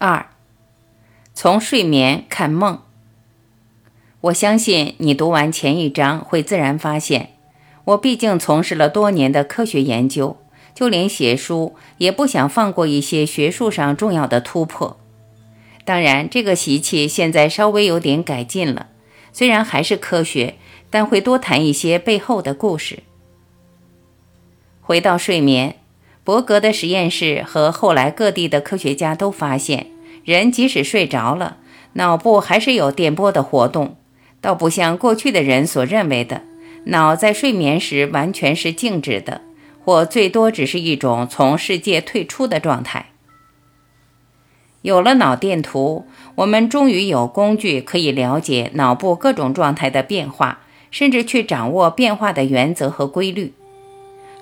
二，从睡眠看梦。我相信你读完前一章会自然发现，我毕竟从事了多年的科学研究，就连写书也不想放过一些学术上重要的突破。当然，这个习气现在稍微有点改进了，虽然还是科学，但会多谈一些背后的故事。回到睡眠。伯格的实验室和后来各地的科学家都发现，人即使睡着了，脑部还是有电波的活动，倒不像过去的人所认为的，脑在睡眠时完全是静止的，或最多只是一种从世界退出的状态。有了脑电图，我们终于有工具可以了解脑部各种状态的变化，甚至去掌握变化的原则和规律。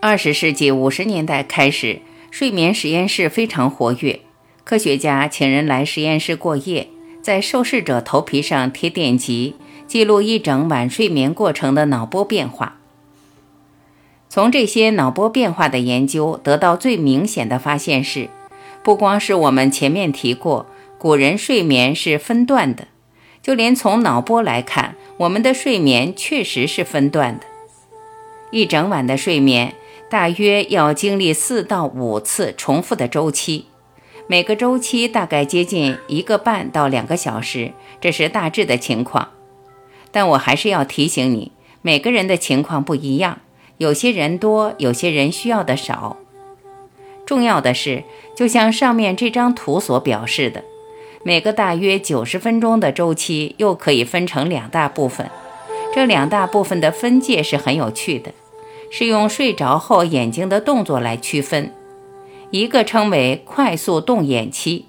二十世纪五十年代开始，睡眠实验室非常活跃。科学家请人来实验室过夜，在受试者头皮上贴电极，记录一整晚睡眠过程的脑波变化。从这些脑波变化的研究得到最明显的发现是，不光是我们前面提过，古人睡眠是分段的，就连从脑波来看，我们的睡眠确实是分段的。一整晚的睡眠。大约要经历四到五次重复的周期，每个周期大概接近一个半到两个小时，这是大致的情况。但我还是要提醒你，每个人的情况不一样，有些人多，有些人需要的少。重要的是，就像上面这张图所表示的，每个大约九十分钟的周期又可以分成两大部分，这两大部分的分界是很有趣的。是用睡着后眼睛的动作来区分，一个称为快速动眼期，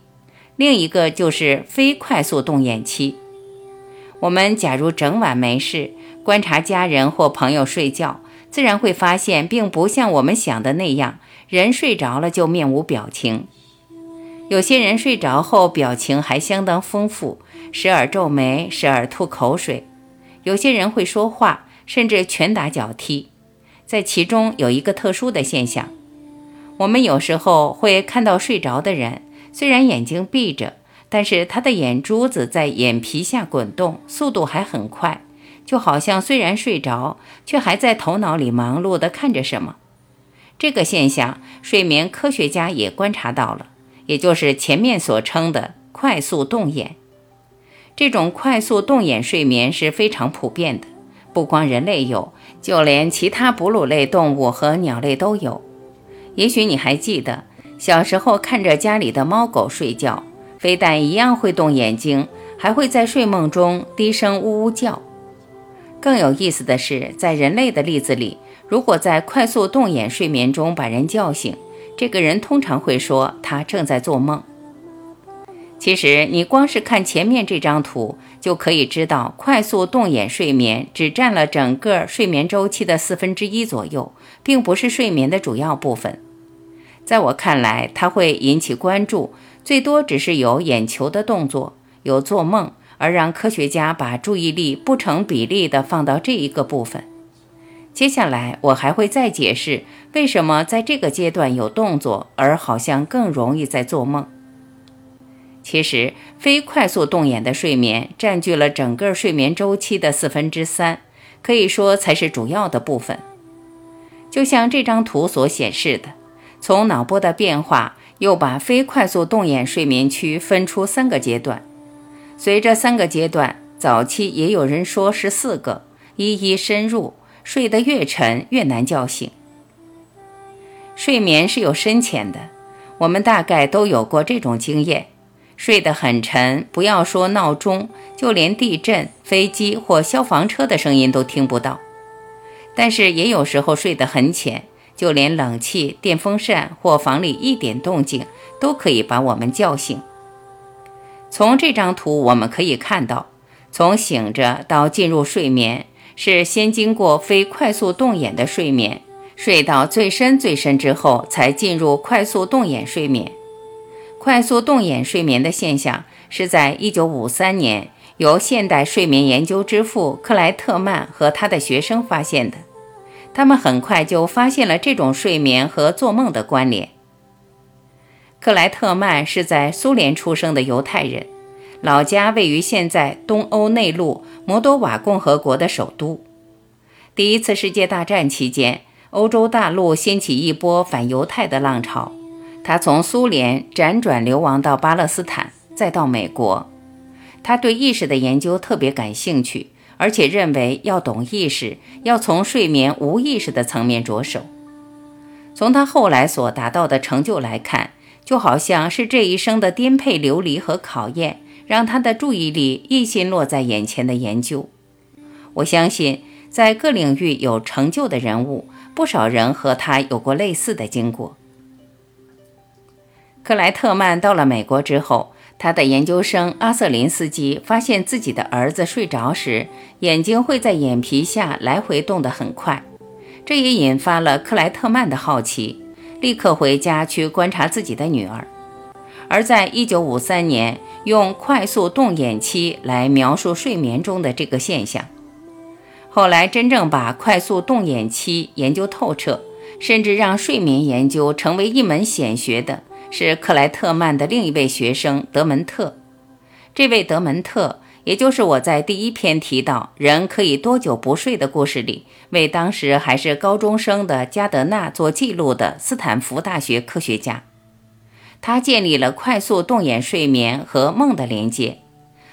另一个就是非快速动眼期。我们假如整晚没事，观察家人或朋友睡觉，自然会发现，并不像我们想的那样，人睡着了就面无表情。有些人睡着后表情还相当丰富，时而皱眉，时而吐口水；有些人会说话，甚至拳打脚踢。在其中有一个特殊的现象，我们有时候会看到睡着的人，虽然眼睛闭着，但是他的眼珠子在眼皮下滚动，速度还很快，就好像虽然睡着，却还在头脑里忙碌地看着什么。这个现象，睡眠科学家也观察到了，也就是前面所称的快速动眼。这种快速动眼睡眠是非常普遍的，不光人类有。就连其他哺乳类动物和鸟类都有。也许你还记得，小时候看着家里的猫狗睡觉，非但一样会动眼睛，还会在睡梦中低声呜呜叫。更有意思的是，在人类的例子里，如果在快速动眼睡眠中把人叫醒，这个人通常会说他正在做梦。其实，你光是看前面这张图。就可以知道，快速动眼睡眠只占了整个睡眠周期的四分之一左右，并不是睡眠的主要部分。在我看来，它会引起关注，最多只是有眼球的动作，有做梦，而让科学家把注意力不成比例地放到这一个部分。接下来，我还会再解释为什么在这个阶段有动作，而好像更容易在做梦。其实，非快速动眼的睡眠占据了整个睡眠周期的四分之三，可以说才是主要的部分。就像这张图所显示的，从脑波的变化，又把非快速动眼睡眠区分出三个阶段。随着三个阶段，早期也有人说是四个，一一深入，睡得越沉越难叫醒。睡眠是有深浅的，我们大概都有过这种经验。睡得很沉，不要说闹钟，就连地震、飞机或消防车的声音都听不到。但是也有时候睡得很浅，就连冷气、电风扇或房里一点动静都可以把我们叫醒。从这张图我们可以看到，从醒着到进入睡眠，是先经过非快速动眼的睡眠，睡到最深最深之后，才进入快速动眼睡眠。快速动眼睡眠的现象是在1953年由现代睡眠研究之父克莱特曼和他的学生发现的。他们很快就发现了这种睡眠和做梦的关联。克莱特曼是在苏联出生的犹太人，老家位于现在东欧内陆摩多瓦共和国的首都。第一次世界大战期间，欧洲大陆掀起一波反犹太的浪潮，他从苏联辗转流亡到巴勒斯坦，再到美国。他对意识的研究特别感兴趣，而且认为要懂意识，要从睡眠无意识的层面着手。从他后来所达到的成就来看，就好像是这一生的颠沛流离和考验，让他的注意力一心落在眼前的研究。我相信，在各领域有成就的人物，不少人和他有过类似的经过。克莱特曼到了美国之后，他的研究生阿瑟林斯基发现自己的儿子睡着时，眼睛会在眼皮下来回动得很快。这也引发了克莱特曼的好奇，立刻回家去观察自己的女儿。而在1953年，用快速动眼期来描述睡眠中的这个现象。后来，真正把快速动眼期研究透彻，甚至让睡眠研究成为一门显学的，是克莱特曼的另一位学生德门特。这位德门特。也就是我在第一篇提到人可以多久不睡的故事里，为当时还是高中生的加德纳做记录的斯坦福大学科学家，他建立了快速动眼睡眠和梦的连接，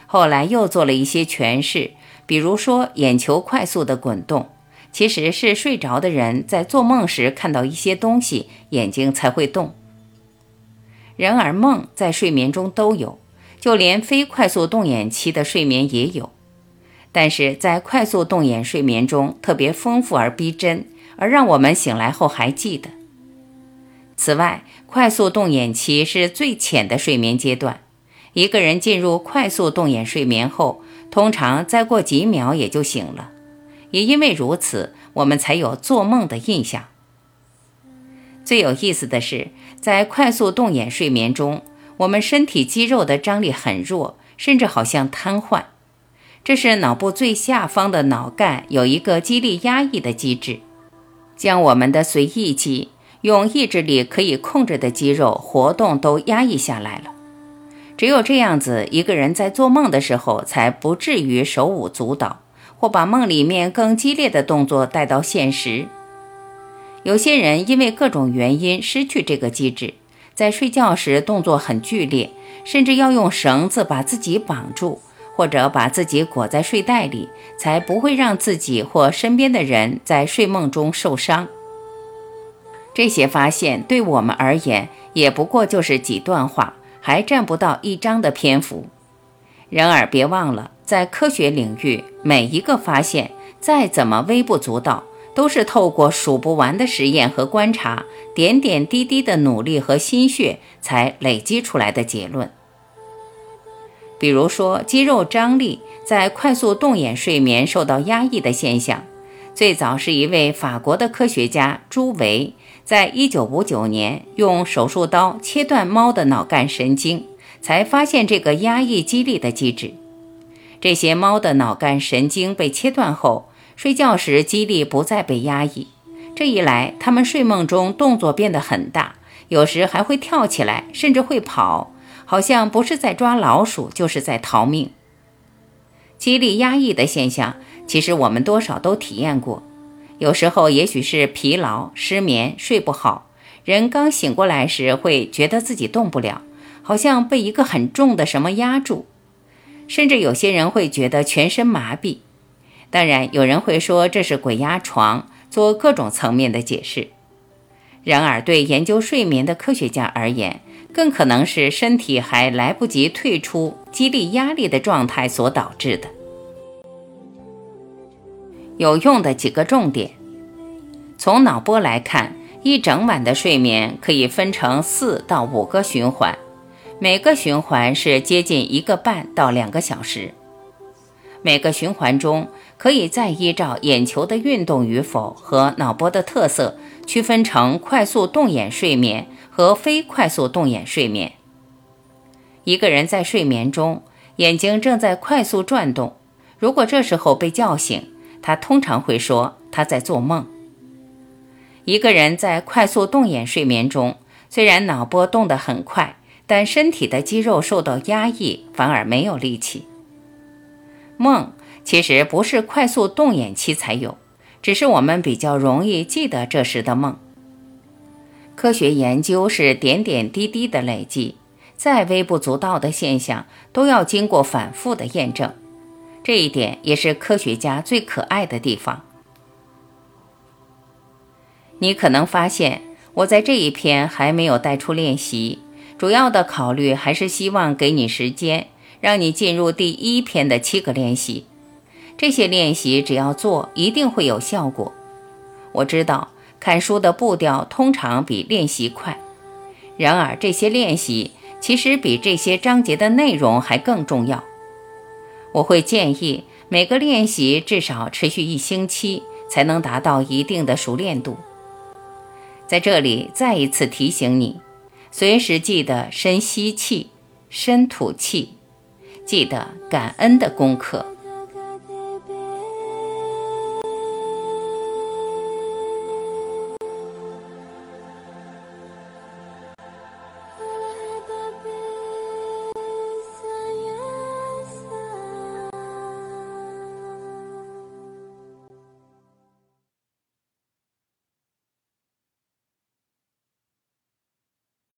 后来又做了一些诠释，比如说眼球快速的滚动，其实是睡着的人在做梦时看到一些东西，眼睛才会动。然而梦在睡眠中都有。就连非快速动眼期的睡眠也有，但是在快速动眼睡眠中特别丰富而逼真，而让我们醒来后还记得。此外，快速动眼期是最浅的睡眠阶段，一个人进入快速动眼睡眠后，通常再过几秒也就醒了。也因为如此，我们才有做梦的印象。最有意思的是，在快速动眼睡眠中。我们身体肌肉的张力很弱，甚至好像瘫痪。这是脑部最下方的脑干有一个激励压抑的机制，将我们的随意肌、用意志力可以控制的肌肉活动都压抑下来了。只有这样子，一个人在做梦的时候才不至于手舞足蹈，或把梦里面更激烈的动作带到现实。有些人因为各种原因失去这个机制。在睡觉时动作很剧烈，甚至要用绳子把自己绑住，或者把自己裹在睡袋里，才不会让自己或身边的人在睡梦中受伤。这些发现对我们而言也不过就是几段话，还占不到一章的篇幅。然而别忘了，在科学领域，每一个发现再怎么微不足道。都是透过数不完的实验和观察，点点滴滴的努力和心血才累积出来的结论。比如说，肌肉张力在快速动眼睡眠受到压抑的现象，最早是一位法国的科学家朱维，在一九五九年用手术刀切断猫的脑干神经，才发现这个压抑激励的机制。这些猫的脑干神经被切断后。睡觉时，肌力不再被压抑，这一来，他们睡梦中动作变得很大，有时还会跳起来，甚至会跑，好像不是在抓老鼠，就是在逃命。肌力压抑的现象，其实我们多少都体验过。有时候，也许是疲劳、失眠、睡不好，人刚醒过来时，会觉得自己动不了，好像被一个很重的什么压住，甚至有些人会觉得全身麻痹。当然，有人会说这是鬼压床，做各种层面的解释。然而，对研究睡眠的科学家而言，更可能是身体还来不及退出激励压力的状态所导致的。有用的几个重点：从脑波来看，一整晚的睡眠可以分成四到五个循环，每个循环是接近一个半到两个小时。每个循环中，可以再依照眼球的运动与否和脑波的特色，区分成快速动眼睡眠和非快速动眼睡眠。一个人在睡眠中，眼睛正在快速转动，如果这时候被叫醒，他通常会说他在做梦。一个人在快速动眼睡眠中，虽然脑波动得很快，但身体的肌肉受到压抑，反而没有力气。梦其实不是快速动眼期才有，只是我们比较容易记得这时的梦。科学研究是点点滴滴的累积，再微不足道的现象都要经过反复的验证，这一点也是科学家最可爱的地方。你可能发现，我在这一篇还没有带出练习，主要的考虑还是希望给你时间，让你进入第一篇的七个练习。这些练习只要做，一定会有效果。我知道。看书的步调通常比练习快，然而这些练习其实比这些章节的内容还更重要。我会建议每个练习至少持续一星期，才能达到一定的熟练度。在这里再一次提醒你，随时记得深吸气，深吐气，记得感恩的功课。